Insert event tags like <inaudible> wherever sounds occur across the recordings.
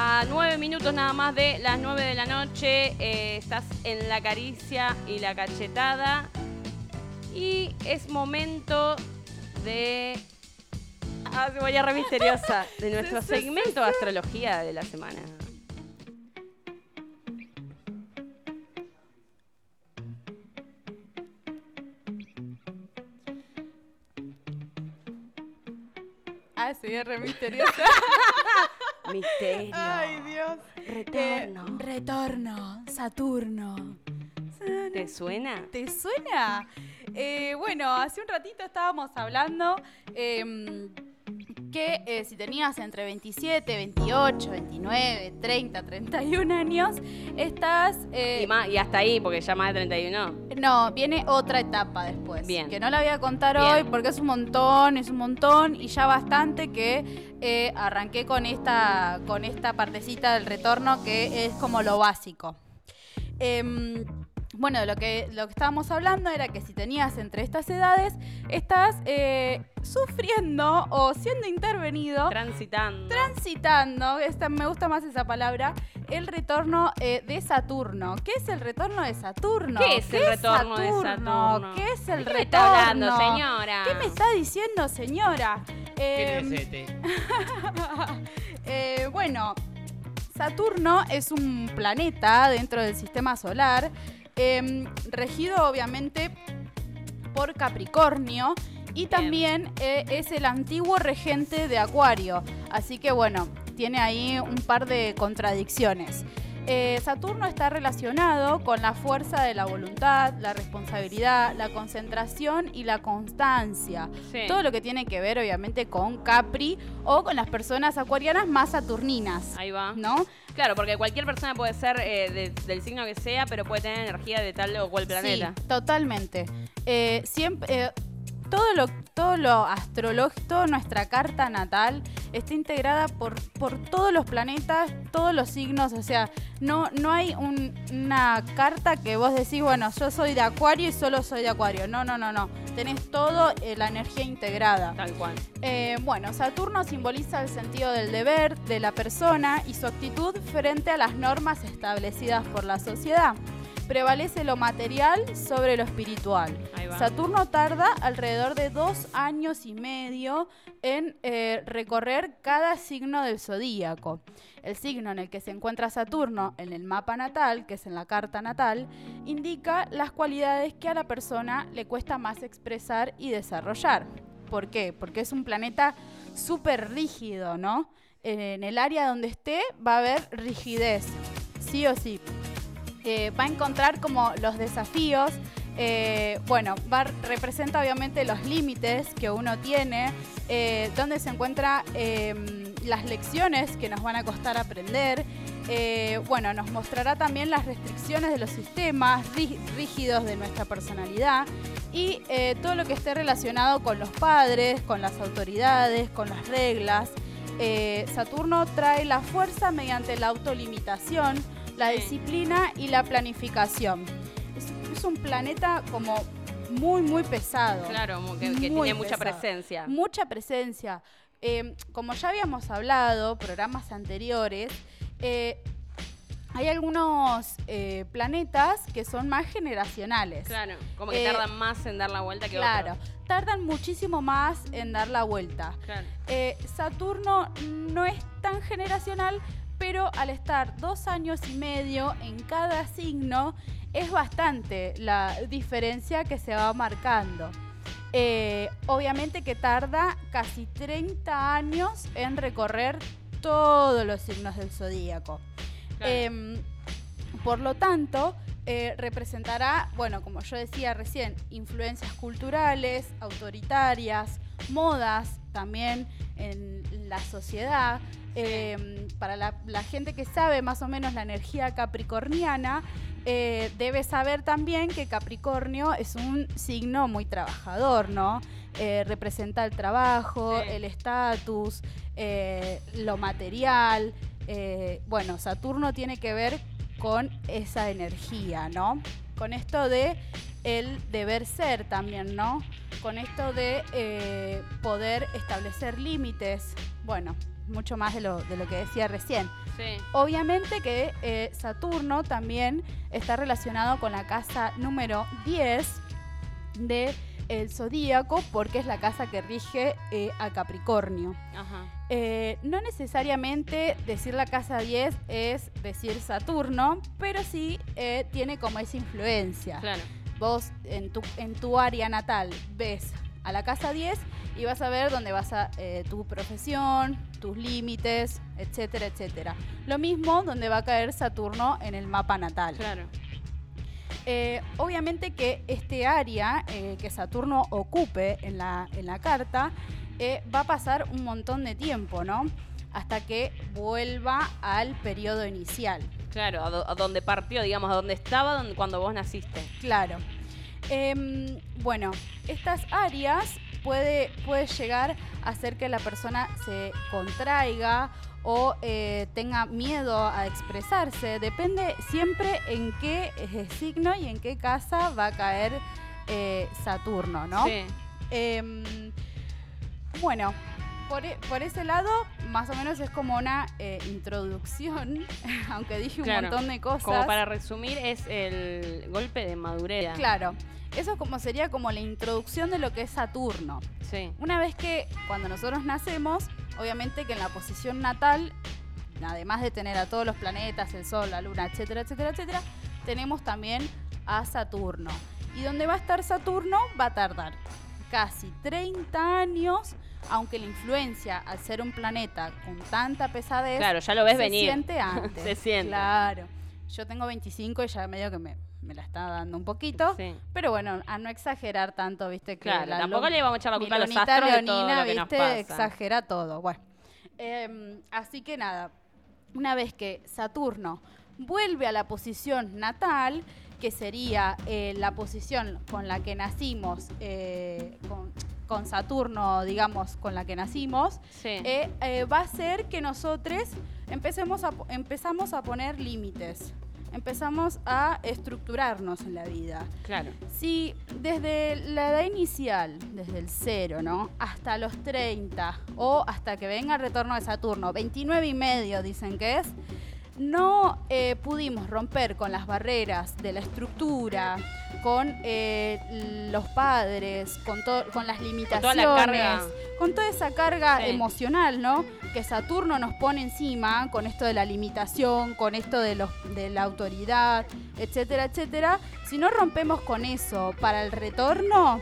A nueve minutos nada más de las nueve de la noche, eh, estás en la caricia y la cachetada. Y es momento de. Ah, cebolla re misteriosa. De <laughs> nuestro segmento de astrología de la semana. Ah, sí, re misteriosa. <laughs> Misterio. <laughs> Ay, Dios. Retorno. Eh, retorno, Saturno. ¿Te suena? ¿Te suena? Eh, bueno, hace un ratito estábamos hablando em, que eh, si tenías entre 27, 28, 29, 30, 31 años, estás... eh, Y, más- y hasta ahí, porque ya más de 31. no, viene otra etapa después. Bien. Que no la voy a contar Bien. hoy porque es un montón, es un montón y ya bastante que eh, arranqué con esta, con esta partecita del retorno que es como lo básico. Bueno, lo que, lo que estábamos hablando era que si tenías entre estas edades, estás eh, sufriendo o siendo intervenido Transitando. transitando, esta, me gusta más esa palabra, el retorno eh, de Saturno. ¿Qué es el retorno de Saturno? ¿Qué es el retorno de Saturno? ¿Qué es el ¿De qué me retorno? está hablando, señora? ¿Qué me está diciendo, señora? ¿Qué Em, necesite? <laughs> eh, bueno, Saturno es un planeta dentro del sistema solar, em, regido obviamente por Capricornio y también eh, es el antiguo regente de Acuario. Así que bueno, tiene ahí un par de contradicciones. Eh, Saturno está relacionado con la fuerza de la voluntad, la responsabilidad, la concentración y la constancia. Sí. Todo lo que tiene que ver, obviamente, con Capri o con las personas acuarianas más saturninas. Ahí va. ¿No? Claro, porque cualquier persona puede ser eh, de- del signo que sea, pero puede tener energía de tal o cual planeta. Sí, totalmente. Eh, siempre, todo lo, todo lo astrológico, nuestra carta natal, está integrada por, por todos los planetas, todos los signos. O sea, no, no hay un- una carta que vos decís, bueno, yo soy de Acuario y solo soy de Acuario. No, no, no, no. Tenés todo eh, la energía integrada. Tal cual. Eh, bueno, Saturno simboliza el sentido del deber de la persona y su actitud frente a las normas establecidas por la sociedad. Prevalece lo material sobre lo espiritual. Saturno tarda alrededor de dos años y medio en eh, recorrer cada signo del zodíaco. El signo en el que se encuentra Saturno en el mapa natal, que es en la carta natal, indica las cualidades que a la persona le cuesta más expresar y desarrollar. ¿Por qué? Porque es un planeta súper rígido, ¿no? En el área donde esté va a haber rigidez, sí o sí. Eh, va a encontrar como los desafíos. eh, bueno, va, representa obviamente los límites que uno tiene, eh, donde se encuentran las lecciones que nos van a costar aprender. Eh, bueno, nos mostrará también las restricciones de los sistemas rí- rígidos de nuestra personalidad y todo lo que esté relacionado con los padres, con las autoridades, con las reglas. Saturno trae la fuerza mediante la autolimitación, la disciplina y la planificación. Es, es un planeta como muy, muy pesado. Claro, que, que Muy tiene mucha pesado. presencia. Mucha presencia. Eh, como ya habíamos hablado, programas anteriores, eh, hay algunos eh, planetas que son más generacionales. Claro, como que Eh, tardan más en dar la vuelta que Claro, otros. tardan muchísimo más en dar la vuelta. Claro. Saturno no es tan generacional, pero al estar dos años y medio en cada signo, es bastante la diferencia que se va marcando. Eh, obviamente que tarda casi 30 años en recorrer todos los signos del zodíaco. Claro. Em, por lo tanto, eh, representará, bueno, como yo decía recién, influencias culturales, autoritarias, modas también en la sociedad. Em, para la, la gente que sabe más o menos la energía capricorniana, eh, debe saber también que Capricornio es un signo muy trabajador, ¿no? Eh, representa el trabajo, Sí. el estatus, eh, lo material. bueno, Saturno tiene que ver con esa energía, ¿no? Con esto de el deber ser también, ¿no? Con esto de eh, poder establecer límites. Bueno, mucho más de lo, de lo que decía recién. Sí. Obviamente que eh, Saturno también está relacionado con la casa número 10 de el zodíaco porque es la casa que rige eh, a Capricornio. Ajá. Eh, no necesariamente decir la casa 10 es decir Saturno, pero sí eh, tiene como esa influencia. Claro. Vos en tu, en tu área natal ves a la casa 10 y vas a ver dónde vas a eh, tu profesión, tus límites, etcétera, etcétera. Lo mismo donde va a caer Saturno en el mapa natal. Claro. Eh, obviamente que este área eh, que Saturno ocupe en la, en la carta va a pasar un montón de tiempo, ¿no? Hasta que vuelva al periodo inicial. Claro, a, do- a donde partió, digamos, a donde estaba donde- cuando vos naciste. Claro. Em, bueno, estas áreas puede, puede llegar a hacer que la persona se contraiga o eh, tenga miedo a expresarse. Depende siempre en qué eh, signo y en qué casa va a caer eh, Saturno, ¿no? Sí. Em, bueno, por, e- por ese lado, más o menos es como una eh, introducción, <laughs> aunque dije un Claro, montón de cosas. Como para resumir, es el golpe de madurez. Claro, eso como sería como la introducción de lo que es Saturno. Sí. Una vez que cuando nosotros nacemos, obviamente que en la posición natal, además de tener a todos los planetas, el Sol, la Luna, etcétera, etcétera, etcétera, tenemos también a Saturno. Y donde va a estar Saturno va a tardar casi 30 años, aunque la influencia al ser un planeta con tanta pesadez Claro, ya lo ves se venir. siente <laughs> antes. Se siente. Claro. Yo tengo 25 y ya medio que me, me la está dando un poquito. Sí. Pero bueno, a no exagerar tanto, viste que Claro, la tampoco le vamos a echar la culpa a los astros de todo leonina, lo que nos viste, pasa. exagera todo. Bueno, Em, así que nada, una vez que Saturno vuelve a la posición natal, que sería eh, la posición con la que nacimos, eh, con, con Saturno, digamos, con la que nacimos, Sí. eh, eh, va a ser que nosotros empecemos a, empezamos a poner límites, empezamos a estructurarnos en la vida. claro. Si desde la edad inicial, desde el cero, ¿no? Hasta los 30 o hasta que venga el retorno de Saturno, 29 y medio dicen que es, no eh, pudimos romper con las barreras de la estructura, con eh, los padres, con, con las limitaciones, toda la carga. con toda esa carga Sí. emocional, ¿no? Que Saturno nos pone encima con esto de la limitación, con esto de, los, de la autoridad, etcétera, etcétera. Si no rompemos con eso para el retorno,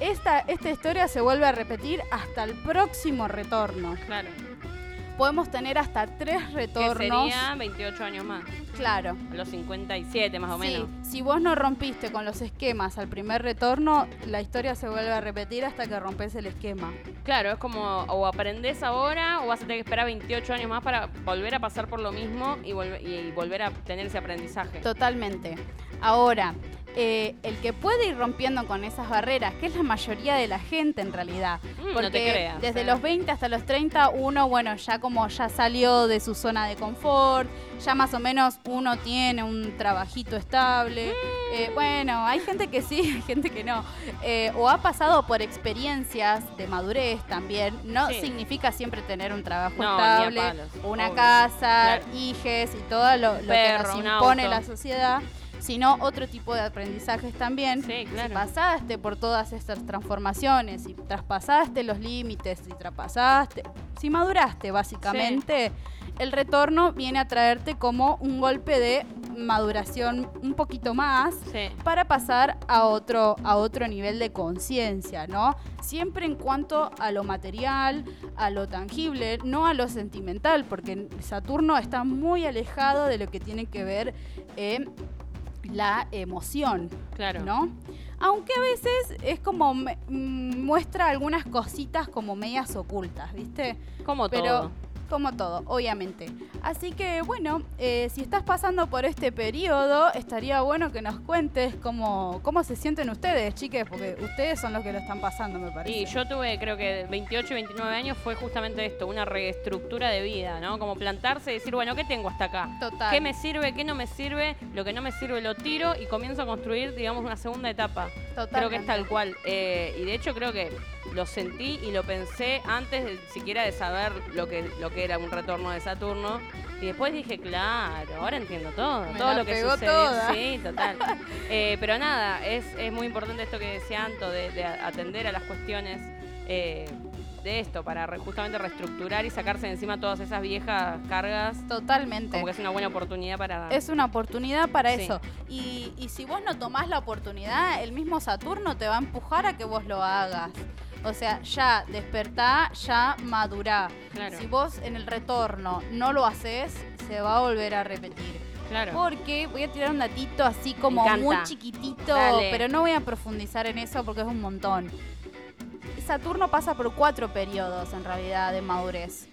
esta, esta historia se vuelve a repetir hasta el próximo retorno. Claro. Podemos tener hasta tres Que retornos. sería 28 años más. Claro. A los 57 más o menos. Sí, si vos no rompiste con los esquemas al primer retorno, la historia se vuelve a repetir hasta que rompes el esquema. Claro, es como o aprendés ahora o vas a tener que esperar 28 años más para volver a pasar por lo mismo y volver a tener ese aprendizaje. Totalmente. Ahora, eh, el que puede ir rompiendo con esas barreras, que es la mayoría de la gente en realidad, Mm, no porque te creas, desde eh. los 20 hasta los 30 uno, bueno, ya como ya salió de su zona de confort, ya más o menos uno tiene un trabajito estable. Eh, bueno, hay gente que sí, <laughs> hay gente que no. Eh, o ha pasado por experiencias de madurez también. No Sí. significa siempre tener un trabajo No, estable, palos, una obvio, casa, claro. hijes y todo lo, lo perro, que nos impone la sociedad, sino otro tipo de aprendizajes también. Sí, claro. Si pasaste por todas estas transformaciones, si traspasaste los límites, si traspasaste, si maduraste básicamente, el retorno viene a traerte como un golpe de maduración un poquito más Sí. para pasar a otro, a otro nivel de conciencia, ¿no? Siempre en cuanto a lo material, a lo tangible, no a lo sentimental, porque Saturno está muy alejado de lo que tiene que ver eh, la emoción, Claro. ¿no? Aunque a veces es como me- mm, muestra algunas cositas como medias ocultas, ¿viste? Como Pero todo. Como todo, obviamente. Así que bueno, eh, si estás pasando por este periodo, estaría bueno que nos cuentes cómo, cómo se sienten ustedes, chiques, porque ustedes son los que lo están pasando, me parece. Y yo tuve, creo que 28 y 29 años fue justamente esto, una reestructura de vida, ¿no? Como plantarse y decir, bueno, ¿qué tengo hasta acá? Total. ¿Qué me sirve? ¿Qué no me sirve? Lo que no me sirve lo tiro y comienzo a construir, digamos, una segunda etapa. Creo que es tal cual. Eh, y de hecho creo que lo sentí y lo pensé antes de, siquiera de saber lo que, lo que era un retorno de Saturno. Y después dije, claro, ahora entiendo todo, Me todo lo que sucede. toda. Sí, total. <laughs> Eh, pero nada, es, es muy importante esto que decía Anto, de, de atender a las cuestiones eh, de esto, para re- justamente reestructurar y sacarse de encima todas esas viejas cargas. Totalmente. Como que es una buena oportunidad para... Es una oportunidad para Sí. eso. Y, y si vos no tomás la oportunidad, el mismo Saturno te va a empujar a que vos lo hagas. O sea, ya despertá, ya madurá. Claro. Si vos en el retorno no lo haces, se va a volver a repetir. Claro. Porque voy a tirar un datito así como muy chiquitito, Dale. pero no voy a profundizar en eso porque es un montón. Saturno pasa por cuatro periodos en realidad de madurez.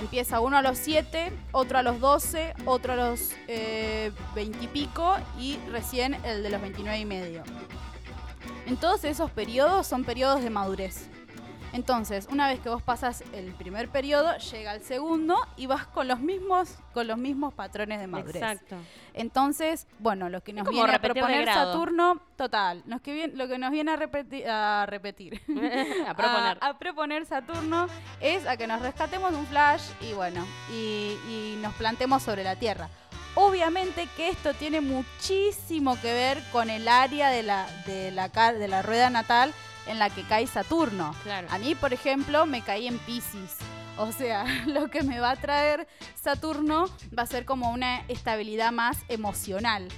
Empieza uno a los 7, otro a los 12, otro a los eh, 20 y pico y recién el de los 29 y medio. En todos esos periodos son periodos de madurez. Entonces, una vez que vos pasas el primer periodo, llega el segundo y vas con los mismos, con los mismos patrones de madurez. Exacto. Entonces, bueno, lo que nos viene a proponer. Saturno, total, nos que viene- lo que nos viene a repetir, a repetir, <laughs> a proponer. a, a proponer Saturno es a que nos rescatemos de un flash y bueno, y, y nos plantemos sobre la Tierra. Obviamente que esto tiene muchísimo que ver con el área de la, de la, de la rueda natal en la que cae Saturno. Claro. A mí, por ejemplo, me caí en Pisces. O sea, <laughs> lo que me va a traer Saturno va a ser como una estabilidad más emocional.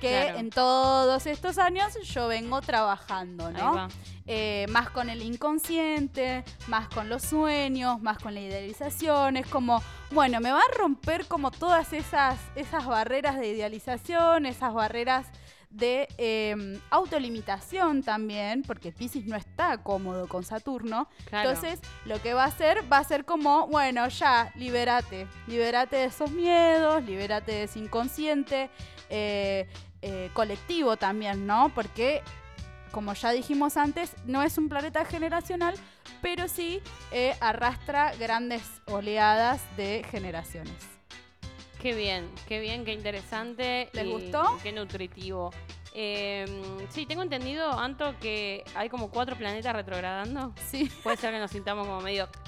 Que Claro. en todos estos años yo vengo trabajando, ¿no? Eh, más con el inconsciente, más con los sueños, más con la idealización. Es como, bueno, me va a romper como todas esas, esas barreras de idealización, esas barreras de eh, autolimitación también, porque Pisces no está cómodo con Saturno. Claro. Entonces, lo que va a hacer, va a ser como, bueno, ya, libérate. Libérate de esos miedos, libérate de ese inconsciente eh, eh, colectivo también, ¿no? Porque, como ya dijimos antes, no es un planeta generacional, pero sí eh, arrastra grandes oleadas de generaciones. Qué bien, qué bien, qué interesante. ¿Les y gustó? Qué nutritivo. Eh, sí, tengo entendido, Anto, que hay como cuatro planetas retrogradando. Sí. Puede ser que nos sintamos como medio... <laughs>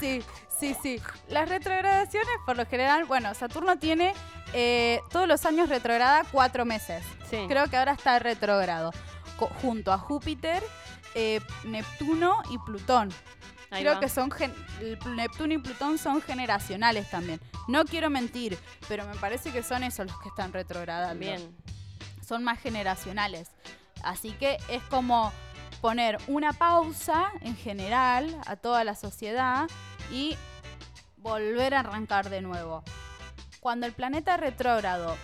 Sí, sí, sí. Las retrogradaciones, por lo general, bueno, Saturno tiene eh, todos los años retrograda cuatro meses. Sí. Creo que ahora está retrógrado. co- junto a Júpiter, eh, Neptuno y Plutón. Ahí Creo va. que son gen- Neptuno y Plutón son generacionales también. No quiero mentir, pero me parece que son esos los que están retrogradando. Bien. Son más generacionales. Así que es como poner una pausa en general a toda la sociedad y volver a arrancar de nuevo. Cuando el planeta retrógrado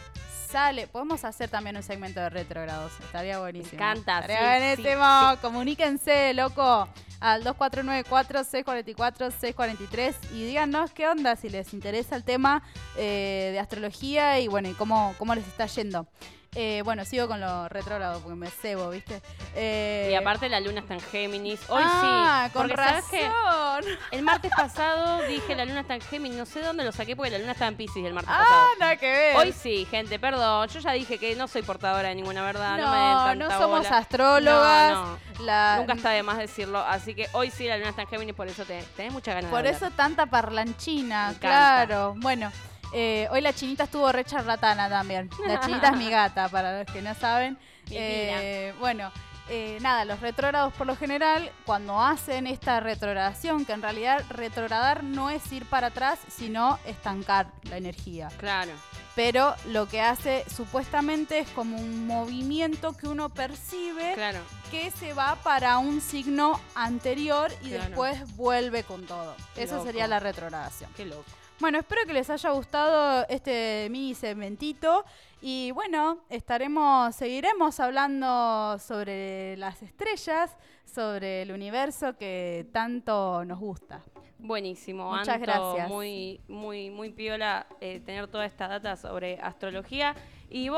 sale, podemos hacer también un segmento de retrógrados, estaría buenísimo. encanta, Estaría sí, buenísimo. Comuníquense, loco, al 2494-644-643 y díganos qué onda, si les interesa el tema eh, de astrología y bueno, y cómo, cómo les está yendo. Eh, bueno, sigo con lo retrógrado porque me cebo, ¿viste? Eh, Y aparte la luna está en Géminis. Hoy ah, sí. con porque ¿sabes qué? razón. El martes pasado dije la luna está en Géminis. No sé dónde lo saqué porque la luna estaba en Pisces el martes Ah, pasado. nada que ver. Hoy sí, gente, perdón. Yo ya dije que no soy portadora de ninguna verdad. No, me no, tanta no somos bola. astrólogas. No, no. La- Nunca está de más decirlo. Así que hoy sí la luna está en Géminis, por eso te, tenés mucha ganas Por de eso tanta parlanchina, Me claro. Bueno, eh, hoy la chinita estuvo re charlatana también. La <laughs> chinita es mi gata, para los que no saben. Eh, bueno, eh, nada, los retrógrados por lo general, cuando hacen esta retrogradación, que en realidad retrogradar no es ir para atrás, sino estancar la energía. Claro. Pero lo que hace supuestamente es como un movimiento que uno percibe Claro. que se va para un signo anterior y Claro. después vuelve con todo. Qué Esa loco. sería la retrogradación. Qué loco. Bueno, espero que les haya gustado este mini segmentito y bueno, estaremos, seguiremos hablando sobre las estrellas, sobre el universo que tanto nos gusta. Buenísimo, Muchas Anto, gracias. Muy, muy, muy piola eh, tener toda esta data sobre astrología. Y vos